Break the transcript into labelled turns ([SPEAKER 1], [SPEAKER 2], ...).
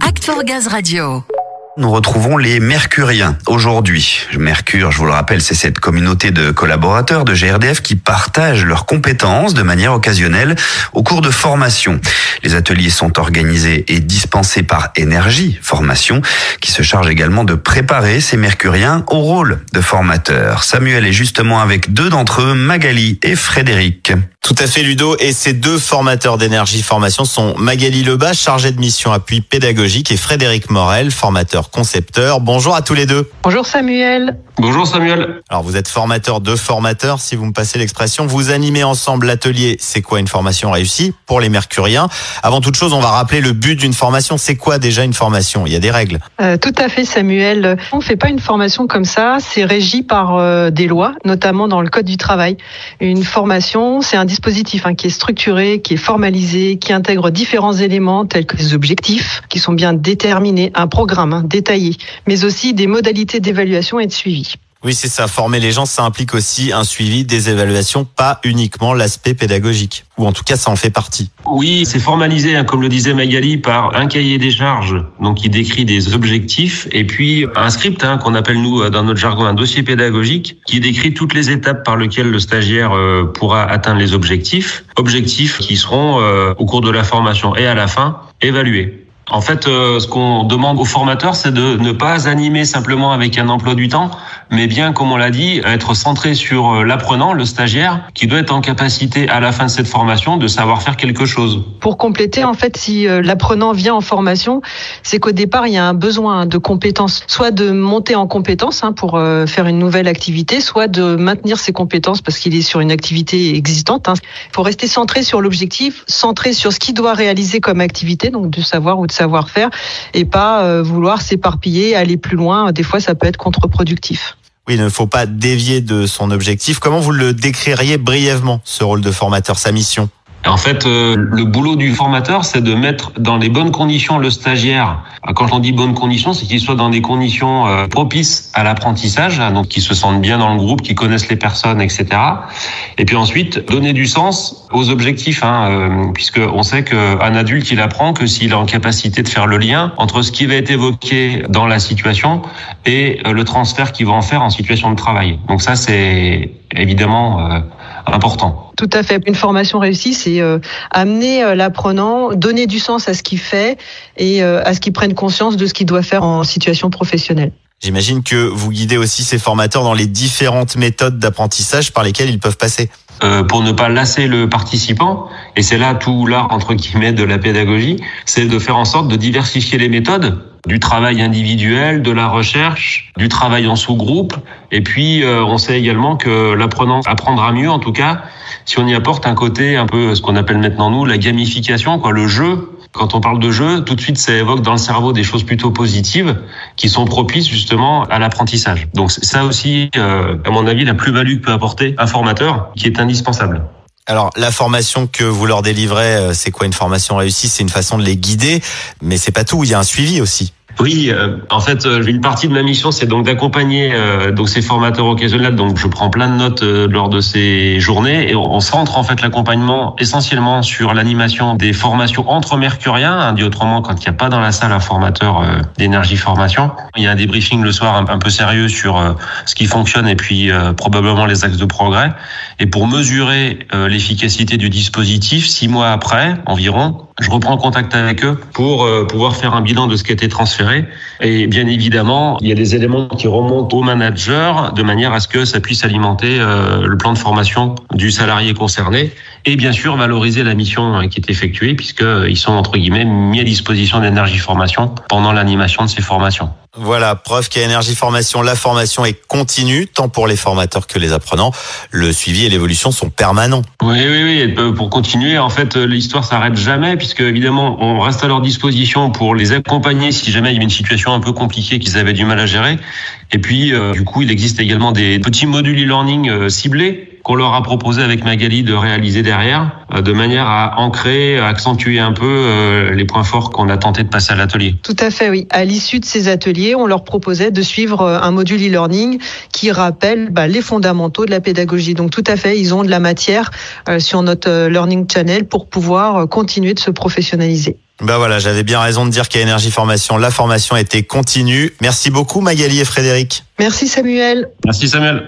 [SPEAKER 1] Act Gaz Radio.
[SPEAKER 2] Nous retrouvons les Mercuriens aujourd'hui. Mercure, je vous le rappelle, c'est cette communauté de collaborateurs de GRDF qui partagent leurs compétences de manière occasionnelle au cours de formation. Les ateliers sont organisés et dispensés par Énergie Formation, qui se charge également de préparer ces Mercuriens au rôle de formateurs. Samuel est justement avec deux d'entre eux, Magali et Frédéric.
[SPEAKER 3] Tout à fait Ludo et ces deux formateurs d'énergie formation sont Magali Lebas, chargée de mission appui pédagogique et Frédéric Morel, formateur concepteur. Bonjour à tous les deux.
[SPEAKER 4] Bonjour Samuel.
[SPEAKER 5] Bonjour Samuel.
[SPEAKER 3] Alors vous êtes formateur de formateurs, si vous me passez l'expression. Vous animez ensemble l'atelier C'est quoi une formation réussie pour les Mercuriens. Avant toute chose, on va rappeler le but d'une formation. C'est quoi déjà une formation? Il y a des règles.
[SPEAKER 4] Euh, tout à fait Samuel. On ne fait pas une formation comme ça. C'est régi par euh, des lois, notamment dans le Code du travail. Une formation, c'est un dispositif hein, qui est structuré, qui est formalisé, qui intègre différents éléments tels que les objectifs, qui sont bien déterminés, un programme hein, détaillé, mais aussi des modalités d'évaluation et de suivi.
[SPEAKER 3] Oui, c'est ça. Former les gens, ça implique aussi un suivi des évaluations, pas uniquement l'aspect pédagogique. Ou en tout cas, ça en fait partie.
[SPEAKER 5] Oui, c'est formalisé, hein, comme le disait Magali, par un cahier des charges, donc qui décrit des objectifs, et puis un script hein, qu'on appelle nous dans notre jargon un dossier pédagogique, qui décrit toutes les étapes par lesquelles le stagiaire euh, pourra atteindre les objectifs, objectifs qui seront euh, au cours de la formation et à la fin évalués. En fait, euh, ce qu'on demande aux formateurs, c'est de ne pas animer simplement avec un emploi du temps, mais bien, comme on l'a dit, être centré sur euh, l'apprenant, le stagiaire, qui doit être en capacité à la fin de cette formation de savoir faire quelque chose.
[SPEAKER 4] Pour compléter, en fait, si euh, l'apprenant vient en formation, c'est qu'au départ, il y a un besoin de compétences, soit de monter en compétences hein, pour faire une nouvelle activité, soit de maintenir ses compétences parce qu'il est sur une activité existante. Hein. Il faut rester centré sur l'objectif, centré sur ce qu'il doit réaliser comme activité, donc de savoir ou de savoir-faire et pas euh, vouloir s'éparpiller, aller plus loin. Des fois, ça peut être contre-productif.
[SPEAKER 3] Oui, il ne faut pas dévier de son objectif. Comment vous le décririez brièvement, ce rôle de formateur, sa mission?
[SPEAKER 5] En fait, euh, le boulot du formateur, c'est de mettre dans les bonnes conditions le stagiaire. Quand on dit bonnes conditions, c'est qu'il soit dans des conditions euh, propices à l'apprentissage, hein, donc qu'il se sente bien dans le groupe, qu'il connaisse les personnes, etc. Et puis ensuite, donner du sens aux objectifs, hein, euh, puisque on sait qu'un adulte, il apprend que s'il est en capacité de faire le lien entre ce qui va être évoqué dans la situation et le transfert qu'il va en faire en situation de travail. Donc ça, c'est évidemment important.
[SPEAKER 4] Tout à fait. Une formation réussie, c'est euh, amener euh, l'apprenant, donner du sens à ce qu'il fait et euh, à ce qu'il prenne conscience de ce qu'il doit faire en situation professionnelle.
[SPEAKER 3] J'imagine que vous guidez aussi ces formateurs dans les différentes méthodes d'apprentissage par lesquelles ils peuvent passer.
[SPEAKER 5] Euh, pour ne pas lasser le participant, et c'est là tout l'art entre guillemets de la pédagogie, c'est de faire en sorte de diversifier les méthodes du travail individuel, de la recherche, du travail en sous-groupe. Et puis, euh, on sait également que l'apprenant apprendra mieux, en tout cas, si on y apporte un côté un peu ce qu'on appelle maintenant nous la gamification, quoi, le jeu. Quand on parle de jeu, tout de suite, ça évoque dans le cerveau des choses plutôt positives qui sont propices justement à l'apprentissage. Donc ça aussi, euh, à mon avis, la plus-value que peut apporter un formateur, qui est indispensable.
[SPEAKER 3] Alors la formation que vous leur délivrez, euh, c'est quoi une formation réussie? C'est une façon de les guider, mais c'est pas tout. Il y a un suivi aussi.
[SPEAKER 5] Oui, euh, en fait, euh, une partie de ma mission, c'est donc d'accompagner euh, donc ces formateurs occasionnels. Donc, je prends plein de notes lors de ces journées et on centre en fait l'accompagnement essentiellement sur l'animation des formations entre mercuriens. Hein, dit autrement, quand il n'y a pas dans la salle un formateur d'énergie formation, il y a un débriefing le soir un, un peu sérieux sur ce qui fonctionne et puis probablement les axes de progrès. Et pour mesurer l'efficacité du dispositif, six mois après environ, je reprends contact avec eux pour euh, pouvoir faire un bilan de ce qui a été transféré. Et bien évidemment, il y a des éléments qui remontent au manager de manière à ce que ça puisse alimenter euh, le plan de formation du salarié concerné. Et bien sûr, valoriser la mission euh, qui est effectuée puisqu'ils sont, entre guillemets, mis à disposition d'énergie formation pendant l'animation de ces formations.
[SPEAKER 3] Voilà, preuve qu'à Énergie Formation, la formation est continue, tant pour les formateurs que les apprenants. Le suivi et l'évolution sont permanents.
[SPEAKER 5] Oui, oui, oui. Euh, pour continuer, en fait, euh, l'histoire s'arrête jamais, puisque évidemment, on reste à leur disposition pour les accompagner si jamais il y avait une situation un peu compliquée qu'ils avaient du mal à gérer. Et puis, euh, du coup, il existe également des petits modules e-learning ciblés qu'on leur a proposé avec Magali de réaliser derrière, euh, de manière à ancrer, à accentuer un peu euh, les points forts qu'on a tenté de passer à l'atelier.
[SPEAKER 4] Tout à fait, oui. À l'issue de ces ateliers, on leur proposait de suivre euh, un module e-learning qui rappelle bah, les fondamentaux de la pédagogie. Donc tout à fait, ils ont de la matière sur notre Learning Channel pour pouvoir continuer de se professionnaliser.
[SPEAKER 3] Ben voilà, j'avais bien raison de dire qu'à Énergie Formation, la formation était continue. Merci beaucoup Magali et Frédéric.
[SPEAKER 4] Merci Samuel.
[SPEAKER 5] Merci Samuel.